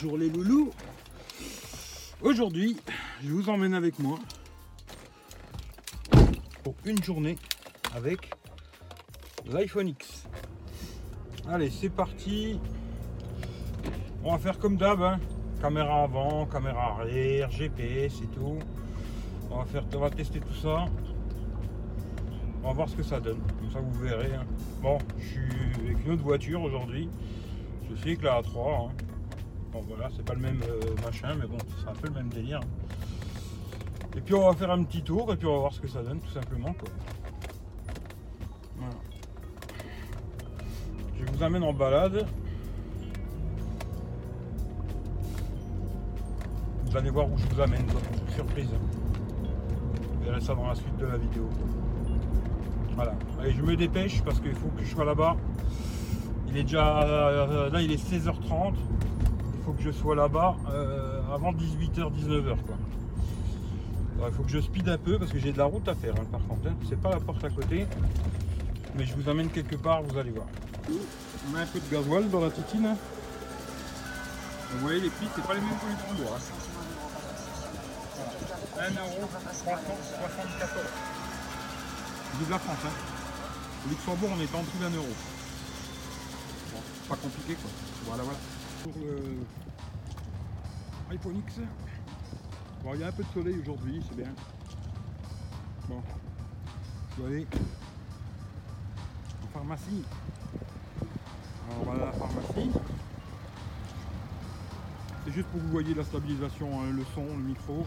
Bonjour les loulous Aujourd'hui, je vous emmène avec moi pour une journée avec l'iPhone X. Allez, c'est parti On va faire comme d'hab, hein. caméra avant, caméra arrière, GPS et tout. On va, faire, on va tester tout ça. On va voir ce que ça donne, comme ça vous verrez. hein. Bon, je suis avec une autre voiture aujourd'hui. Je suis avec la A3. hein. Voilà, c'est pas le même euh, machin, mais bon, c'est un peu le même délire. Et puis on va faire un petit tour et puis on va voir ce que ça donne tout simplement quoi. Voilà. Je vous amène en balade. Vous allez voir où je vous amène. Surprise. Vous verrez ça dans la suite de la vidéo. Voilà. Allez, je me dépêche parce qu'il faut que je sois là-bas. Il est déjà. euh, Là, il est 16h30. Faut que je sois là-bas euh, avant 18h, 19h. Quoi. Alors, il faut que je speed un peu parce que j'ai de la route à faire hein, par contre. hein. C'est pas la porte à côté. Mais je vous amène quelque part, vous allez voir. On a un peu de gasoil dans la titine. hein. Vous voyez, les prix, c'est pas les mêmes que les hein. 1,374€. Vive la France, hein. Au Luxembourg, on est en dessous d'un euro. Bon, pas compliqué quoi. Voilà, voilà. Pour le iPhone X, bon, il y a un peu de soleil aujourd'hui, c'est bien. Bon, je vais aller en pharmacie. Alors voilà la pharmacie. C'est juste pour que vous voyez la stabilisation, hein, le son, le micro.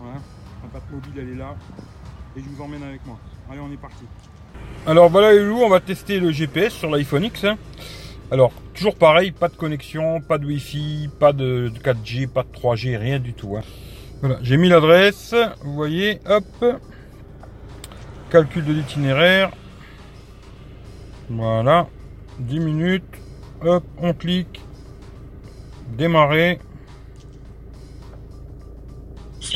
Voilà, la patte mobile elle est là. Et je vous emmène avec moi. Allez, on est parti. Alors voilà les loups, on va tester le GPS sur l'iPhone X. hein. Alors, toujours pareil, pas de connexion, pas de Wi-Fi, pas de de 4G, pas de 3G, rien du tout. hein. Voilà, j'ai mis l'adresse, vous voyez, hop. Calcul de l'itinéraire. Voilà, 10 minutes, hop, on clique. Démarrer.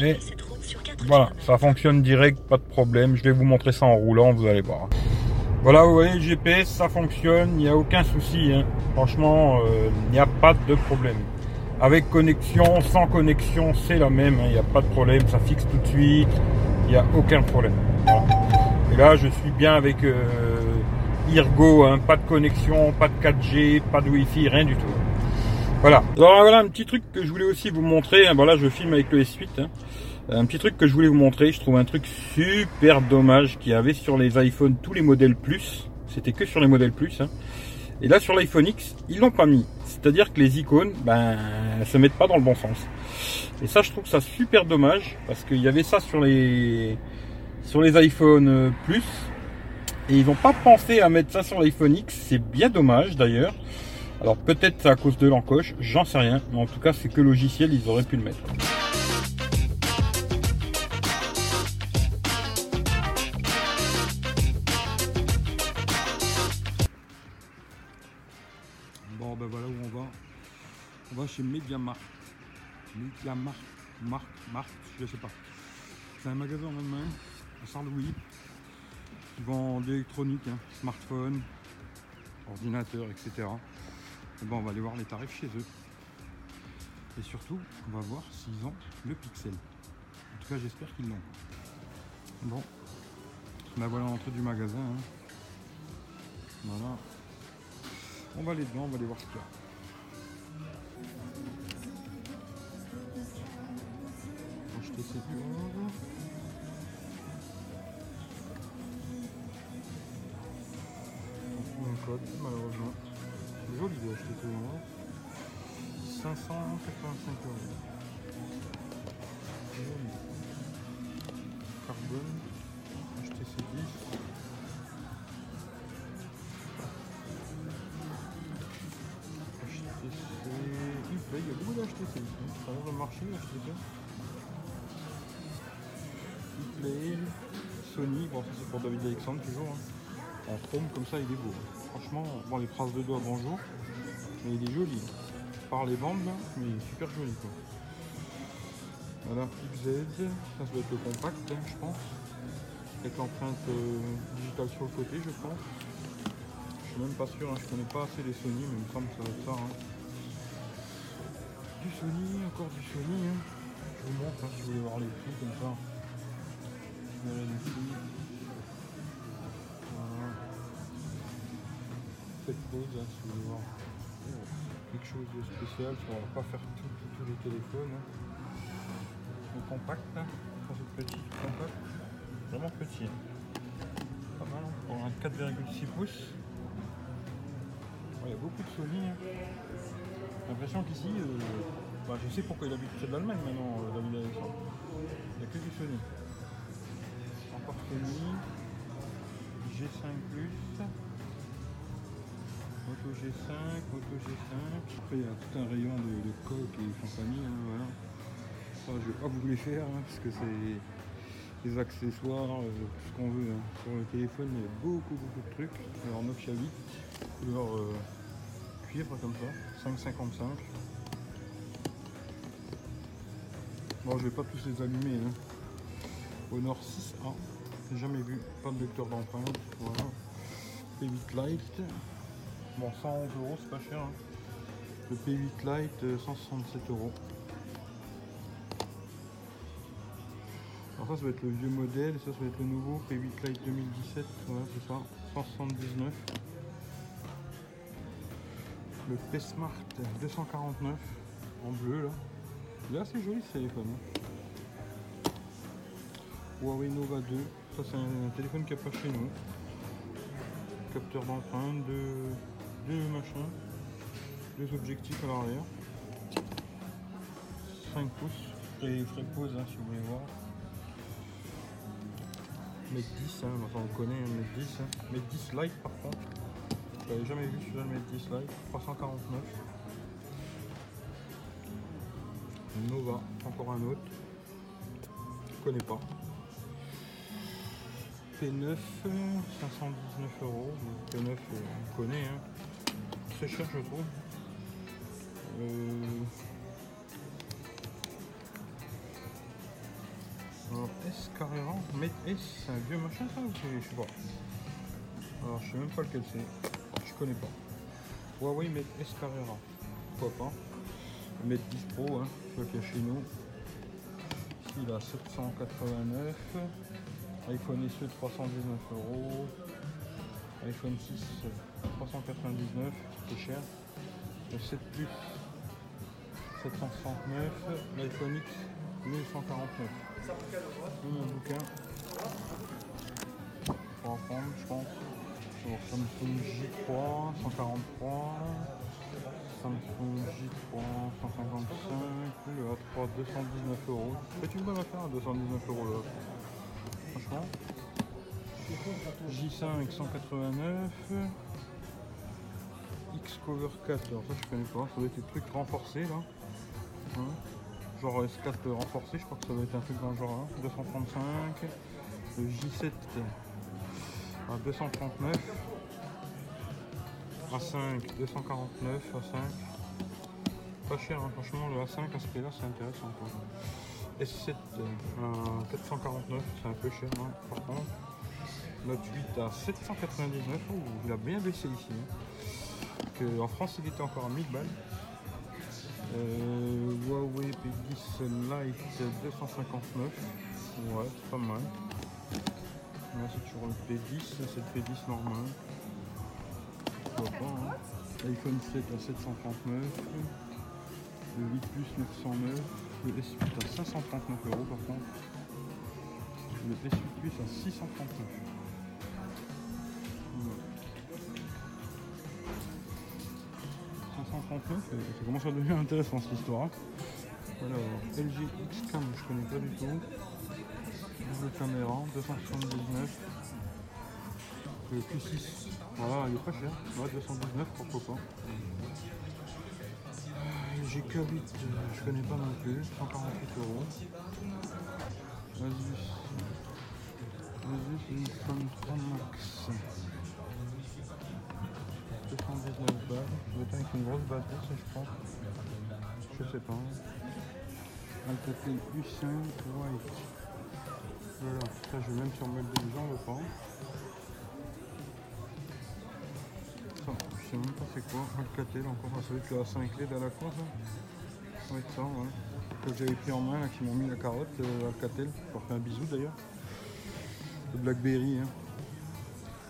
Et cette route sur 4 voilà, ça fonctionne direct, pas de problème. Je vais vous montrer ça en roulant, vous allez voir. Voilà, vous voyez, le GPS, ça fonctionne, il n'y a aucun souci. hein. Franchement, euh, il n'y a pas de problème. Avec connexion, sans connexion, c'est la même. hein. Il n'y a pas de problème, ça fixe tout de suite. Il n'y a aucun problème. Et là, je suis bien avec euh, Irgo, hein. pas de connexion, pas de 4G, pas de Wi-Fi, rien du tout. Voilà. Alors voilà un petit truc que je voulais aussi vous montrer. Bon je filme avec le S8. Un petit truc que je voulais vous montrer, je trouve un truc super dommage qu'il y avait sur les iPhones, tous les modèles Plus. C'était que sur les modèles Plus. hein. Et là, sur l'iPhone X, ils l'ont pas mis. C'est-à-dire que les icônes, ben, elles se mettent pas dans le bon sens. Et ça, je trouve ça super dommage parce qu'il y avait ça sur les sur les iPhone euh, Plus. Et ils n'ont pas pensé à mettre ça sur l'iPhone X. C'est bien dommage d'ailleurs. Alors peut-être c'est à cause de l'encoche, j'en sais rien. Mais en tout cas, c'est que logiciel, ils auraient pu le mettre. Chez Mediamarkt. Mediamarkt, Markt, Markt, je sais pas. C'est un magasin en Allemagne, à Sarlouis, qui vend de l'électronique, hein, smartphone, ordinateur, etc. Et bon, on va aller voir les tarifs chez eux. Et surtout, on va voir s'ils ont le Pixel. En tout cas, j'espère qu'ils l'ont. Bon, là voilà l'entrée du magasin. hein. Voilà. On va aller dedans, on va aller voir ce qu'il y a. Tours. On trouve un code, malheureusement. Joli de acheter tout hein. 585 euros. Joli. Carbone. Ces 10. HTC. Il y a beaucoup d'HTC ici. Ça va le marché, HTC. Sony, bon ça c'est pour David Alexandre toujours. hein. En chrome comme ça il est beau. Franchement, bon les traces de doigts bonjour. Mais il est joli. Par les bandes mais super joli quoi. Voilà, XZ, ça, ça doit être le compact hein, je pense. Avec l'empreinte euh, digitale sur le côté je pense. Je suis même pas sûr, hein, je connais pas assez les Sony, mais il me semble que ça va être ça. Du Sony, encore du Sony. Je vous montre si vous voulez voir les prix comme ça. Faites pause hein, quelque chose de spécial. On va pas faire tous les téléphones. hein. Le compact, hein. Petit, compact. Vraiment petit. hein. Pas mal hein, pour un 4,6 pouces. Il y a beaucoup de Sony. hein. J'ai l'impression qu'ici, euh, bah, je sais pourquoi il habite de l'Allemagne maintenant, euh, David. Il n'y a que du Sony. Encore Sony, G5 Moto G5, Moto G5. Après, il y a tout un rayon de, de coques et compagnie. hein, voilà. Ça, je vais pas vous les faire hein, parce que c'est des accessoires, euh, tout ce qu'on veut. hein. Sur le téléphone, il y a beaucoup, beaucoup de trucs. Alors, Nokia 8, couleur euh, cuivre comme ça, 5,55. Bon, je vais pas tous les allumer. Honor 6A, j'ai jamais vu, pas de lecteur d'empreinte. Voilà. P8 Lite, bon 111 euros, c'est pas cher. hein. Le P8 Lite, euh, 167 euros. Alors ça, ça va être le vieux modèle, et ça, ça va être le nouveau P8 Lite 2017, voilà, c'est ça, 179. Le P Smart 249 en bleu là. Il est assez joli ce téléphone. hein. Huawei Nova 2, ça c'est un téléphone qui a pas chez nous. Capteur d'empreinte, deux, deux machins, deux objectifs à l'arrière. 5 pouces. Et ferai pause hein, si vous voulez voir. Mate 10, hein, enfin on connaît un Mate 10. Hein. Mate 10 Lite par contre. Je l'avais jamais vu celui-là le Mate 10 Lite. 349. Nova, encore un autre. Je connais pas. P9, 519 euros. P9, euh, on connaît. Hein. Très cher, je trouve. Euh, Alors, S Carrera, Mate S, c'est un vieux machin ça ou je sais pas. Alors, je sais même pas lequel c'est. Je connais pas. Huawei Mate S Carrera. Pourquoi pas. Le Mate 10 Pro, hein, celui qu'il y a chez nous. Il a 789. iPhone SE 319 euros. iPhone 6 399, c'est cher. Le 7 Plus 769. L'iPhone X 1149. Mon bouquin. Pour apprendre, je pense. Sur Samsung J3 143. Samsung J3 155. Le A3 219 euros. C'est une bonne affaire à 219 euros là. Franchement. J5 189. X-Cover 4, alors ça je connais pas, ça doit être des trucs renforcés là. Hein. Genre S4 renforcé, je crois que ça doit être un truc dans le genre hein. 235. Le J7 à 239. A5 249, A5. Pas cher hein, franchement le A5 à ce prix là c'est intéressant quoi. S7 à 449, c'est un peu cher hein, par contre. Note 8 à 799, oh, il a bien baissé ici. hein. En France il était encore à 1000 balles. Euh, Huawei P10 Lite 259. Ouais, c'est pas mal. Là c'est toujours le P10, c'est le P10 normal. Hein. iPhone 7 à 739. Le 8 Plus 909. Le S8 à 539 euros par contre. Le S8 Plus à 639. Ouais. 539, euh, ça commence à devenir intéressant cette histoire. hein. Alors, LG Xcam, je connais pas du tout. Double caméra, 279. Le Q6, voilà, il est pas cher. Ouais, 219, pourquoi pas. LG K8, euh, je connais pas non plus, 148 euros. Asus. Asus Zenfone 3 Max. 219 balles. Doit être avec une grosse batterie, ça, je crois. Je sais pas. Alcatel U5 White. Voilà, ça je vais même sur mettre des gens, pas. Ça, je sais pas c'est quoi? Alcatel encore, ça doit être le A5 LED à la con, ça. Ouais, ça, ouais. Que j'avais pris en main, là, qui m'ont mis la carotte, euh, Alcatel. Pour faire un bisou d'ailleurs. Le Blackberry, hein.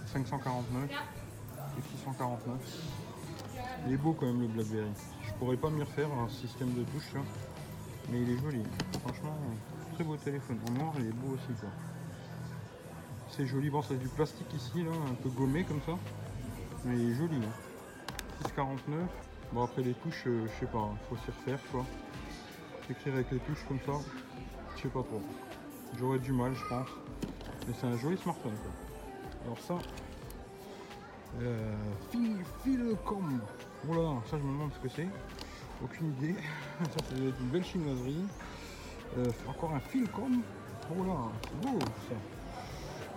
549 et 649. Il est beau quand même le Blackberry. Je pourrais pas me refaire un système de touche là. Mais il est joli. Franchement, très beau téléphone. En noir, il est beau aussi quoi. C'est joli. Bon, c'est du plastique ici, là, un peu gommé comme ça. Mais il est joli. Hein. 6,49. Bon, après les touches, euh, je sais pas, faut s'y refaire quoi. Écrire avec les touches comme ça, je sais pas trop. J'aurais du mal, je pense. Mais c'est un joli smartphone quoi. Alors ça, euh, Philcom. Voilà, ça je me demande ce que c'est. Aucune idée. Ça, être une belle chinoiserie. Euh, encore un Philcom. Voilà, c'est beau ça.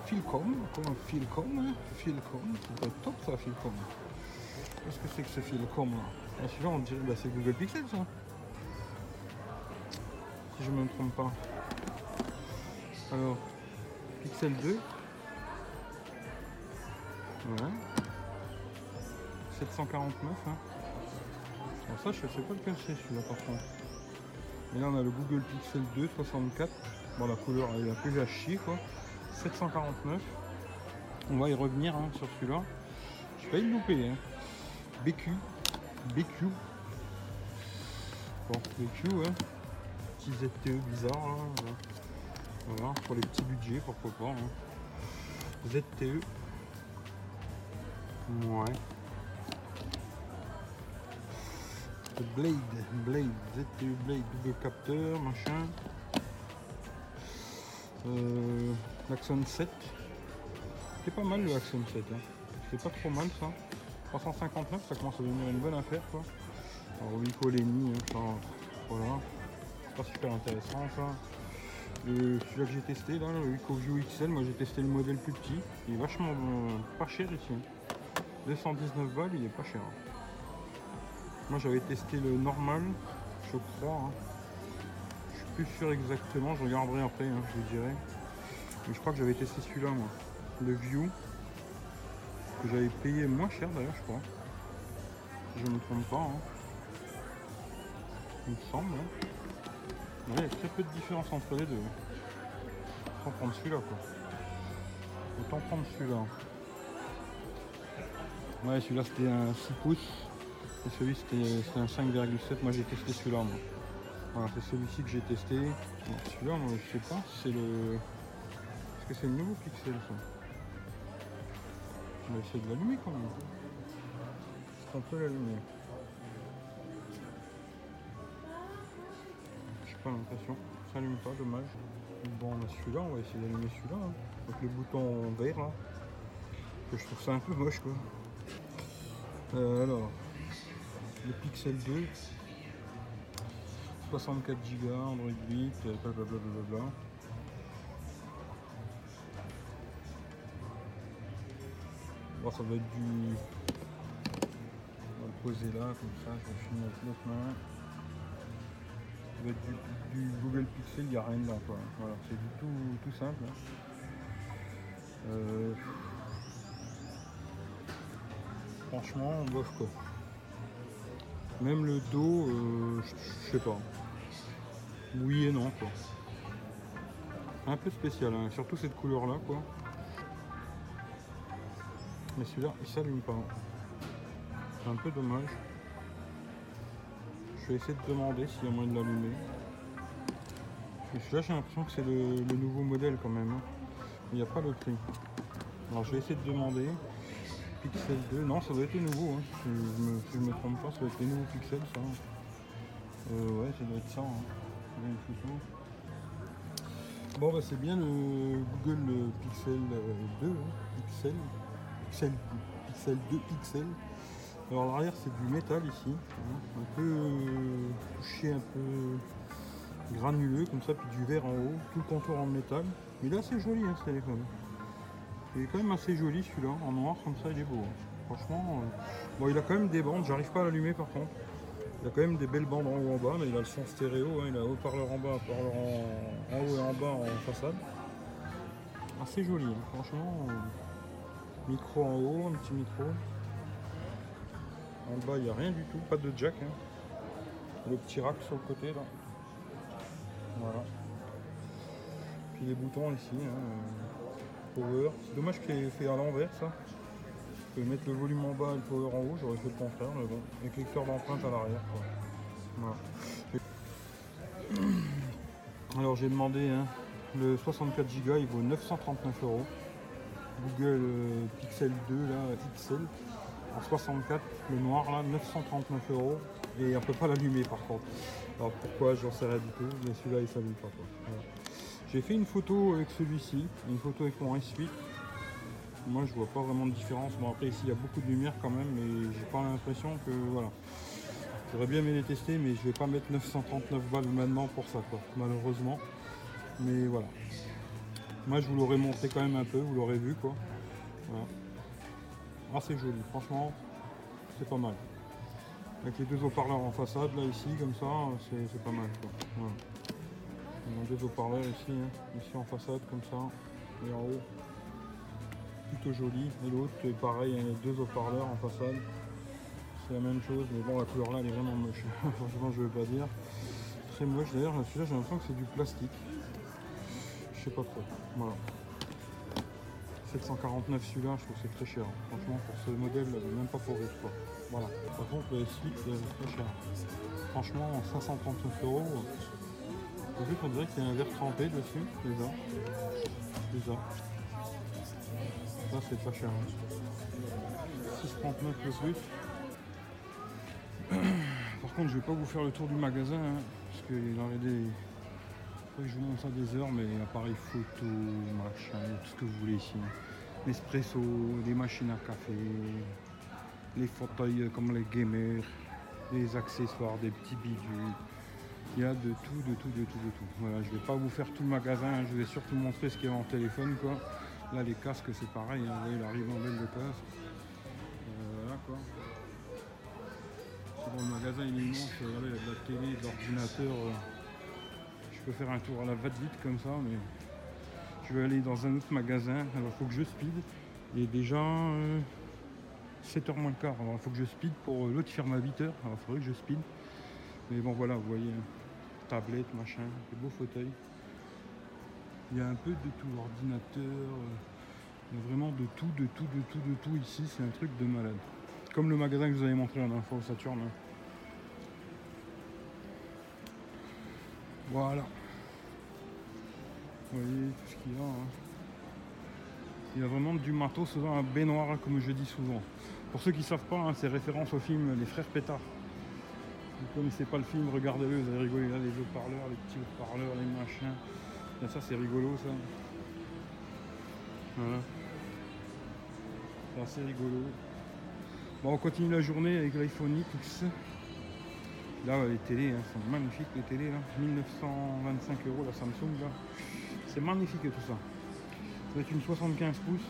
Philcom, comme un Philcom. Hein. Philcom, c'est top ça, Philcom. Qu'est-ce que c'est que ce Philcom là ah, Celui-là, on dirait bah, c'est Google Pixel ça. Si je me trompe pas. Alors, Pixel 2. Ouais. 749. Hein. ça, je sais pas lequel c'est celui-là par contre. Et là, on a le Google Pixel 2 64. Bon, la couleur, elle est un peu à chier quoi. 749. On va y revenir hein, sur celui-là. Je vais pas le louper. Hein. BQ. BQ. Bon, BQ, hein. Petit ZTE bizarre. Hein. Voilà. pour les petits budgets, pourquoi pas. Hein. ZTE. Ouais. Blade, Blade, ZTE Blade, double capteur, machin. Euh, L'Axon 7. C'est pas mal le Axon 7. Hein. C'est pas trop mal ça. 359, ça commence à devenir une bonne affaire quoi. Alors Wico Lenny, hein, voilà. C'est pas super intéressant ça. Celui-là que j'ai testé là, le Wico View XL, moi j'ai testé le modèle plus petit. Il est vachement pas cher ici. 219 balles, il est pas cher. Moi j'avais testé le normal, je crois. Hein. Je suis plus sûr exactement, je regarderai après, hein, je vous dirai. Mais je crois que j'avais testé celui-là moi. Le View. Que j'avais payé moins cher d'ailleurs je crois. Si je ne me trompe pas. Hein. Il me semble. il y a très peu de différence entre les deux. Autant prendre celui-là quoi. Autant prendre celui-là. Ouais celui-là c'était un 6 pouces. Et celui c'était un 5,7. Moi j'ai testé celui-là. Voilà, c'est celui-ci que j'ai testé. Celui-là, je sais pas, c'est le. Est-ce que c'est le nouveau Pixel ça? On va essayer de l'allumer quand même. C'est un peu l'allumer. J'ai pas l'impression. Ça n'allume pas, dommage. Bon, on a celui-là, on va essayer d'allumer celui-là. Hein. Avec le bouton vert là. Je trouve ça un peu moche quoi. Euh, alors, le Pixel 2, 64 Go, Android 8, blablabla. Ça va être du. On va le poser là, comme ça, je finir avec l'autre main. Ça va être du, Google Pixel, il n'y a rien dedans quoi. Voilà, c'est du tout, tout simple. Hein. Euh, franchement, bof quoi. Même le dos, euh, je sais pas. Oui et non quoi. Un peu spécial, hein. surtout cette couleur là quoi. Celui-là, il s'allume pas. C'est un peu dommage. Je vais essayer de demander s'il y a moyen de l'allumer. Celui-là, j'ai l'impression que c'est le, nouveau modèle quand même. Hein. Il n'y a pas le prix. Alors je vais essayer de demander. Pixel 2, non ça doit être les nouveaux, hein. si, je me, me trompe pas, ça doit être les nouveaux pixels ça. Euh, ouais ça doit être ça. Hein. Bon bah c'est bien le Google Pixel 2, hein. Pixel, Pixel, Pixel 2 Pixel. Alors l'arrière c'est du métal ici, hein. un peu touché, un peu granuleux comme ça, puis du verre en haut, tout le contour en métal. Mais là c'est joli ce téléphone. Il est quand même assez joli celui-là, en noir comme ça, il est beau. Hein. Franchement, euh, bon, il a quand même des bandes, j'arrive pas à l'allumer par contre. Il a quand même des belles bandes en haut en bas, mais il a le son stéréo, hein. il a haut-parleur en bas, haut-parleur en... haut et en bas en façade. Assez joli, hein. franchement. Euh, micro en haut, un petit micro. En bas, il n'y a rien du tout, pas de jack. Le petit rack sur le côté là. Voilà. Puis les boutons ici. hein, euh, power. C'est dommage qu'il ait fait à l'envers ça. Je peux mettre le volume en bas et le power en haut, j'aurais fait le contraire, mais bon. Avec lecteur d'empreinte à l'arrière. Voilà. Alors j'ai demandé hein, le 64 Go, il vaut 939 euros. Google euh, Pixel 2 là, XL en 64, le noir là, 939 euros. Et on peut pas l'allumer par contre. Alors pourquoi j'en sais rien du tout, mais celui-là il s'allume pas quoi. J'ai fait une photo avec celui-ci, une photo avec mon S8. Moi je vois pas vraiment de différence. Bon après ici il y a beaucoup de lumière quand même, mais j'ai pas l'impression que voilà. J'aurais bien aimé les tester, mais je vais pas mettre 939 balles maintenant pour ça, quoi, malheureusement. Mais voilà. Moi, je vous l'aurais montré quand même un peu, vous l'aurez vu, quoi. Voilà. Ah, c'est joli, franchement, c'est pas mal. Avec les deux haut-parleurs en façade, là, ici, comme ça, c'est pas mal, quoi. Voilà. On a deux haut-parleurs ici, hein, ici en façade, comme ça, et en haut. Plutôt joli. Et l'autre, pareil, hein, les deux haut-parleurs en façade. C'est la même chose, mais bon, la couleur là, elle est vraiment moche. Franchement, je veux pas dire. Très moche. D'ailleurs, celui-là, j'ai l'impression que c'est du plastique. Je sais pas trop. Voilà. 749 celui-là, je trouve c'est très cher. Franchement, pour ce modèle, même pas pour riche, quoi. Voilà. Par contre, le S8, c'est très cher. Franchement, 539 euros. En plus, on dirait qu'il y a un verre trempé dessus, déjà. Déjà. Ça, c'est pas cher. hein. 6,39 le plus. Par contre, je vais pas vous faire le tour du magasin, hein, parce qu'il en a des. Je vous montre ça des heures, mais appareil photo, machin, tout ce que vous voulez ici. L'espresso, des machines à café, les fauteuils comme les gamers, les accessoires, des petits bidules. Il y a de tout, de tout, de tout, de tout. Voilà, je vais pas vous faire tout le magasin, je vais surtout montrer ce qu'il y a en téléphone, quoi. Là, les casques, c'est pareil, hein, vous voyez la de. Euh, voilà, quoi. Le magasin il est immense, il y a de la télé, de l'ordinateur. euh. Je peux faire un tour à la va-vite comme ça, mais je vais aller dans un autre magasin. Alors faut que je speed. Il est déjà 7h moins le quart. Alors faut que je speed pour euh, l'autre ferme à 8h. Alors il faudrait que je speed. Mais bon voilà, vous voyez, hein, tablette, machin, des beaux fauteuils. Il y a un peu de tout, ordinateur. euh, Il y a vraiment de tout, de tout, de tout, de tout ici. C'est un truc de malade. Comme le magasin que vous avais montré la dernière fois au Saturne. hein. Voilà. Vous voyez tout ce qu'il y a. hein. Il y a vraiment du matos dans un baignoire, comme je dis souvent. Pour ceux qui ne savent pas, hein, c'est référence au film Les Frères Pétard. Vous ne connaissez pas le film, regardez-le, vous allez rigoler là, les haut-parleurs, les petits haut-parleurs, les machins. Ça, c'est rigolo, ça. Voilà. C'est assez rigolo. Bon, on continue la journée avec l'iPhone X. Là, les télés hein, sont magnifiques, les télés, là. 1925 euros la Samsung, là. C'est magnifique tout ça. Ça va être une 75 pouces.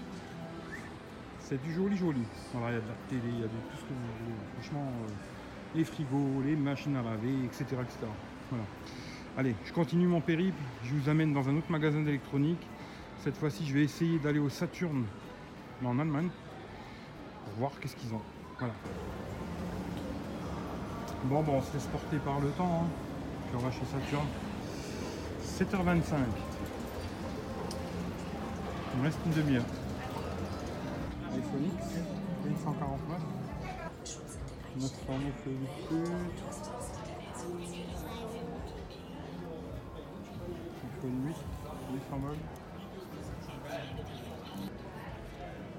C'est du joli joli. Voilà, il y a de la télé, il y a de tout ce que vous voulez. Franchement, euh, les frigos, les machines à laver, etc. etc. Voilà. Allez, je continue mon périple. Je vous amène dans un autre magasin d'électronique. Cette fois-ci, je vais essayer d'aller au Saturn, mais en Allemagne, pour voir qu'est-ce qu'ils ont. Voilà. Bon, bon, on se laisse porter par le temps. Hein. On va chez Saturn. 7h25. Il me reste une demi-heure. iPhone X, 1149. 909 le iPhone 8, 800 balles.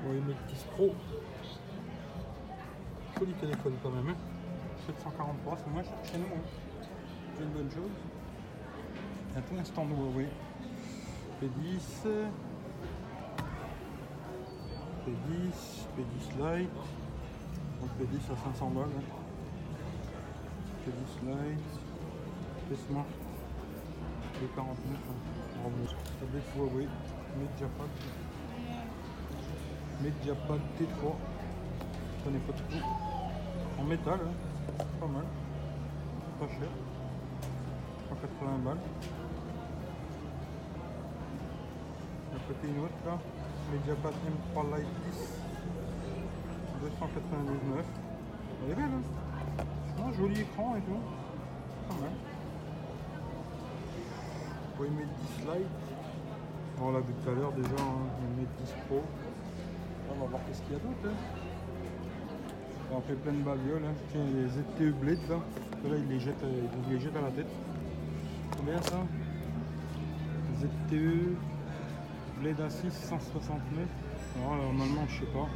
Bon, une petite Pro. Joli téléphone quand même. Hein. 743, c'est moins cher chez nous. Hein. C'est une bonne chose. Il y a tout un stand Huawei. P10. P10, P10 Lite. Donc P10 à 500 balles. hein. P10 Lite. P-Smart. P49. Hein. Tablette Huawei. Mediapad. Mediapad T3. Je connais pas trop. En métal. Hein. Pas mal. Pas cher. 180 balles. À côté une autre là. Mediapad M3 Lite 10. 299. Elle est belle hein. Joli écran et tout. pas mal. Pour mettre 10 slide. On l'a vu tout à l'heure déjà, hein, mettre 10 Pro. On va voir qu'est-ce qu'il y a d'autre. Hein. On fait plein de babioles. Hein. Tiens, les ZTE Blade là. Là, ils les jettent, euh, ils les jettent à la tête. Combien ça? ZTE Blade A6 169. Alors, normalement, je sais pas.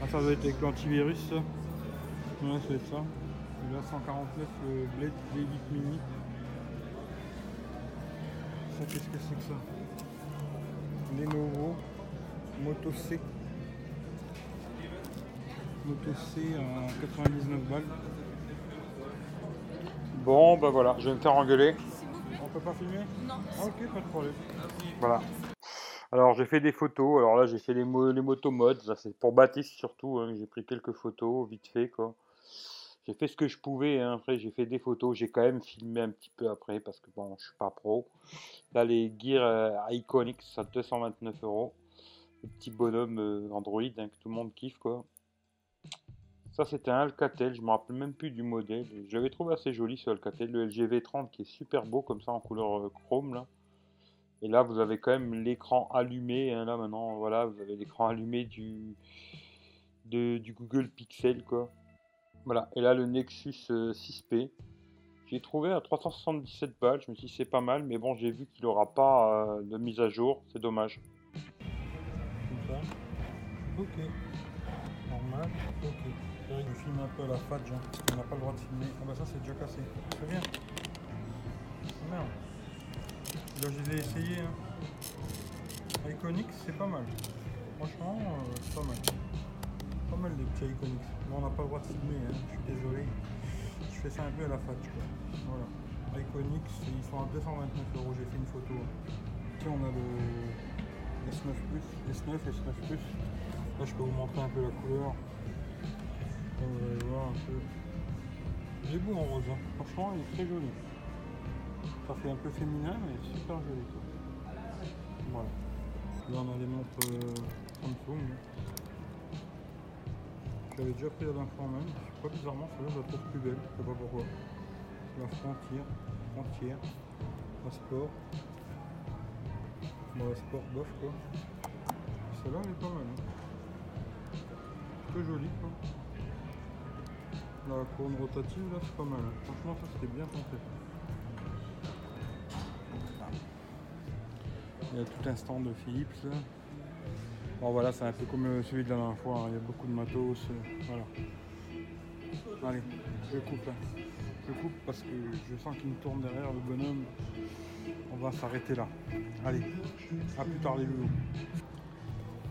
Ah, ça doit être avec l'antivirus. Ouais, être ça. Et là, 149 le Blade V8 Mini. Ça, qu'est-ce que c'est que ça? Lenovo Moto C. Moto C à 99 balles. Bon, bah voilà, je vais me faire engueuler. On peut pas filmer? Non. Ah, ok, pas de problème. Voilà. Alors j'ai fait des photos. Alors là j'ai fait les, mo les c'est pour Baptiste surtout. hein. J'ai pris quelques photos vite fait quoi. J'ai fait ce que je pouvais. hein. Après j'ai fait des photos. J'ai quand même filmé un petit peu après parce que bon je suis pas pro. Là les Gear euh, Iconics à 229 euros. Le petit bonhomme euh, Android hein, que tout le monde kiffe quoi. Ça c'était un Alcatel. Je me rappelle même plus du modèle. Je l'avais trouvé assez joli ce Alcatel. Le LG V30 qui est super beau comme ça en couleur euh, chrome là. Et là, vous avez quand même l'écran allumé. hein, là, maintenant, voilà, vous avez l'écran allumé du, de- du Google Pixel, quoi. Voilà. Et là, le Nexus euh, 6P. J'ai trouvé à 377 balles. Je me suis dit, c'est pas mal. Mais bon, j'ai vu qu'il n'aura pas euh, de mise à jour. C'est dommage. Ok. Normal. Ok. Que je filme un peu à la hein. On n'a pas le droit de filmer. Ah bah ça, c'est déjà cassé. Très bien. Ah, Merde. Là, je les ai essayés. Hein. Iconics, c'est pas mal. Franchement, euh, c'est pas mal. Pas mal les petits Iconics. Mais on n'a pas le droit de filmer, hein. je suis désolé. Je fais ça un peu à la. Quoi. Voilà. Iconics, ils sont à 229 euros. J'ai fait une photo. hein. Tiens, on a le S9 S9, S9 Là, je peux vous montrer un peu la couleur. Un peu. J'ai beau en rose. hein. Franchement, il est très joli. Ça fait un peu féminin, mais super joli. quoi. Voilà. Là, on a des montres euh, Samsung. J'avais déjà pris la dernière fois même. Je sais pas bizarrement, celle-là, je la trouve plus belle. Je sais pas pourquoi. La frontière. Frontière. La sport. Bon, la sport bof quoi. Celle-là, elle est pas mal. Hein. Plutôt jolie quoi. La couronne rotative, là, c'est pas mal. hein. Franchement, ça, c'était bien tenté. Il y a tout un stand de Philips. Bon voilà, c'est un peu comme celui de la dernière fois, hein. il y a beaucoup de matos. euh, voilà. Allez, je coupe. hein. Je coupe parce que je sens qu'il me tourne derrière le bonhomme. On va s'arrêter là. Allez, à plus tard les loulous.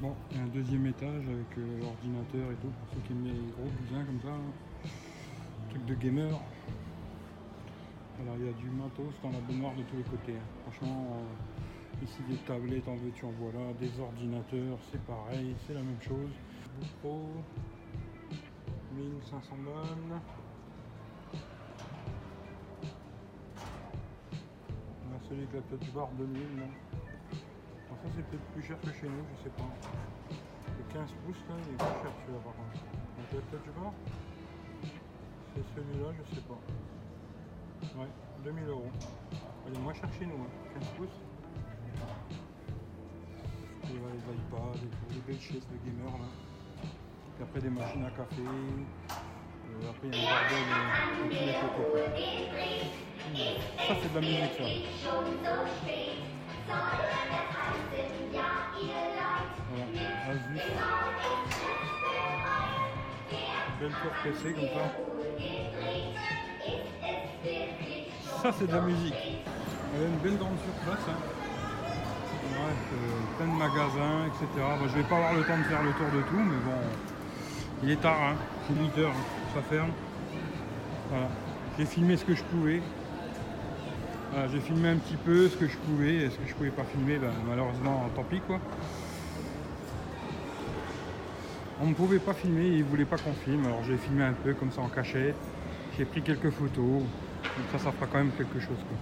Bon, il y a un deuxième étage avec euh, l'ordinateur et tout, pour ceux qui aiment les gros bousins comme ça. là. De gamer. Alors il y a du matos dans la baignoire de tous les côtés. Franchement, euh, ici des tablettes en veux-tu en voilà, des ordinateurs, c'est pareil, c'est la même chose. Pro, 1500 balles. On a celui avec la touch bar 2000. là. Bon, ça c'est peut-être plus cher que chez nous, je sais pas. Le 15 pouces là, il est plus cher celui-là par contre. Donc la touch bar, celui-là, je sais pas. Ouais, 2000 euros. Elle est moins chère chez nous, hein. 15 pouces. Et voilà, les iPads, et tout, les belles chaises de gamer là. Puis après des machines à café. Euh, après il y a un bordel euh, de les. Hmm. Ça c'est de la musique ça. Voilà, Asus. Belle tour PC comme ça. Ça c'est de la musique. Une belle grande surface. hein. Euh, plein de magasins, etc. Bon, je vais pas avoir le temps de faire le tour de tout, mais bon, il est tard, hein. c'est 8 heures, hein. ça ferme. Voilà, j'ai filmé ce que je pouvais. J'ai filmé un petit peu ce que je pouvais, et ce que je pouvais pas filmer, ben, malheureusement, tant pis quoi. On ne pouvait pas filmer, ils voulaient pas qu'on filme, alors j'ai filmé un peu comme ça en cachette. J'ai pris quelques photos, donc ça, ça fera quand même quelque chose. Quoi.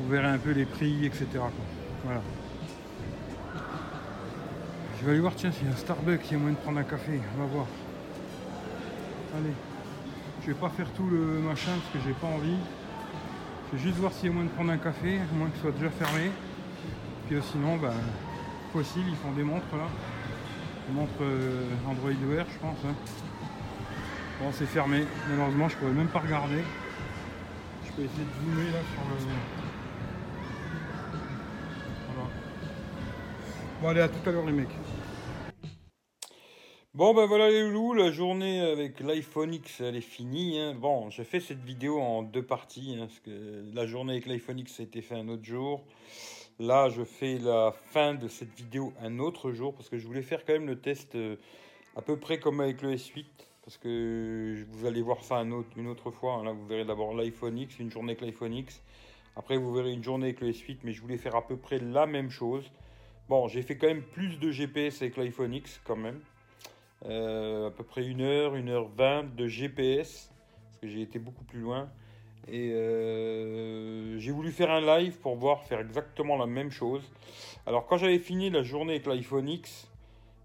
Vous verrez un peu les prix, etc. Voilà. Je vais aller voir, tiens, s'il y a un Starbucks, il y a moyen de prendre un café, on va voir. Allez. Je vais pas faire tout le machin parce que j'ai pas envie. Je vais juste voir s'il y a moyen de prendre un café, à moins ce soit déjà fermé. Puis euh, sinon, bah, Fossil, ils font des montres là. Des montres euh, Android Wear, je pense. Hein. Bon, c'est fermé. Malheureusement, je pourrais même pas regarder. Bon, allez, à tout à l'heure, les mecs. Bon ben voilà les loulous, la journée avec l'iPhone X elle est finie. Hein. Bon, j'ai fait cette vidéo en deux parties, hein, parce que la journée avec l'iPhone X a été fait un autre jour. Là, je fais la fin de cette vidéo un autre jour, parce que je voulais faire quand même le test euh, à peu près comme avec le S8, parce que vous allez voir ça une autre fois. Hein. Là, vous verrez d'abord l'iPhone X, une journée avec l'iPhone X. Après, vous verrez une journée avec le S8, mais je voulais faire à peu près la même chose. Bon, j'ai fait quand même plus de GPS avec l'iPhone X quand même. Euh, à peu près 1 heure, 1 heure 20 de GPS, parce que j'ai été beaucoup plus loin. Et euh, j'ai voulu faire un live pour voir faire exactement la même chose. Alors quand j'avais fini la journée avec l'iPhone X,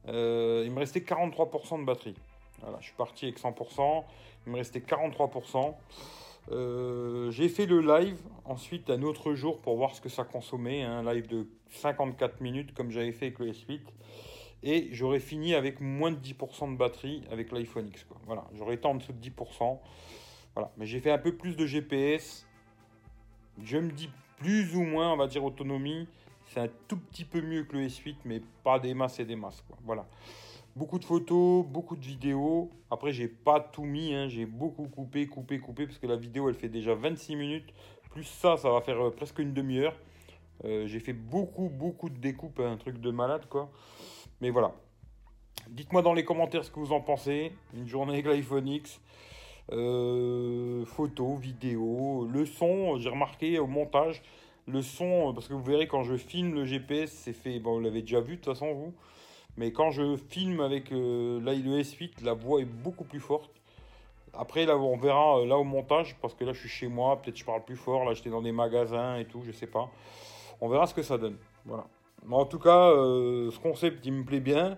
euh, il me restait 43% de batterie. Je suis parti avec 100%, il me restait 43%. j'ai fait le live ensuite un autre jour pour voir ce que ça consommait, un live de 54 minutes comme j'avais fait avec le S8 et j'aurais fini avec moins de 10% de batterie avec l'iPhone X. Voilà, j'aurais été en dessous de 10%. Voilà, mais j'ai fait un peu plus de GPS. Je me dis plus ou moins, on va dire autonomie, c'est un tout petit peu mieux que le S8, mais pas des masses et des masses. Voilà. Beaucoup de photos, beaucoup de vidéos. Après, j'ai pas tout mis, hein. j'ai beaucoup coupé, coupé, coupé, parce que la vidéo elle fait déjà 26 minutes. Plus ça, ça va faire euh, presque une demi-heure. Euh, j'ai fait beaucoup, beaucoup de découpes, un truc de malade quoi. Mais voilà. Dites-moi dans les commentaires ce que vous en pensez. Une journée avec l'iPhone X. Euh, photos, vidéos, le son, j'ai remarqué au montage, le son, parce que vous verrez quand je filme le GPS, c'est fait, bon, vous l'avez déjà vu de toute façon vous, mais quand je filme avec euh, le S8, la voix est beaucoup plus forte. Après, là, on verra euh, là au montage, parce que là, je suis chez moi, peut-être je parle plus fort, là, j'étais dans des magasins et tout, je sais pas. On verra ce que ça donne. Voilà en tout cas, euh, ce concept, il me plaît bien.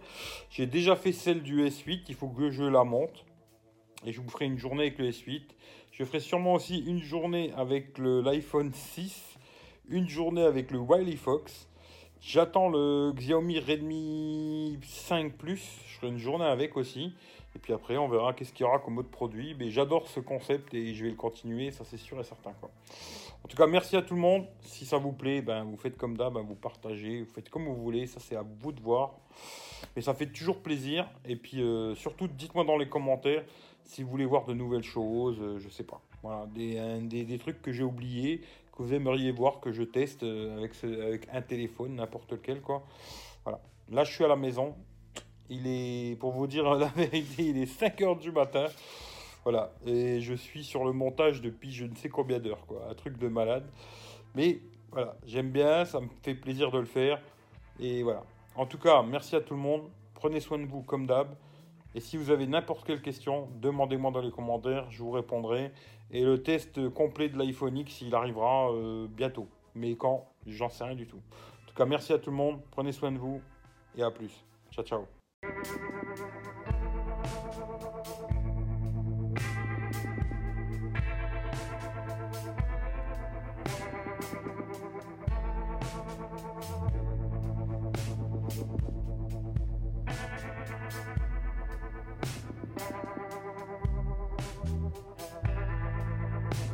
J'ai déjà fait celle du S8, il faut que je la monte. Et je vous ferai une journée avec le S8. Je ferai sûrement aussi une journée avec l'iPhone 6, une journée avec le Wiley Fox. J'attends le Xiaomi Redmi 5 Plus, je ferai une journée avec aussi. Et puis après, on verra qu'est-ce qu'il y aura comme autre produit. Mais j'adore ce concept et je vais le continuer, ça c'est sûr et certain. Quoi. En tout cas, merci à tout le monde. Si ça vous plaît, ben, vous faites comme d'hab, ben, vous partagez, vous faites comme vous voulez. Ça c'est à vous de voir. Mais ça fait toujours plaisir. Et puis euh, surtout, dites-moi dans les commentaires si vous voulez voir de nouvelles choses, euh, je sais pas. Voilà, des, des trucs que j'ai oubliés vous aimeriez voir que je teste euh, avec, avec un téléphone, n'importe lequel, quoi. Voilà. Là, je suis à la maison. Il est, pour vous dire la vérité, il est 5 heures du matin. Voilà. Et je suis sur le montage depuis je ne sais combien d'heures, quoi. Un truc de malade. Mais voilà, j'aime bien, ça me fait plaisir de le faire. Et voilà. En tout cas, merci à tout le monde. Prenez soin de vous comme d'hab. Et si vous avez n'importe quelle question, demandez-moi dans les commentaires, je vous répondrai. Et le test complet de l'iPhone X, il arrivera euh, bientôt. Mais quand J'en sais rien du tout. En tout cas, merci à tout le monde, prenez soin de vous et à plus. Ciao, ciao.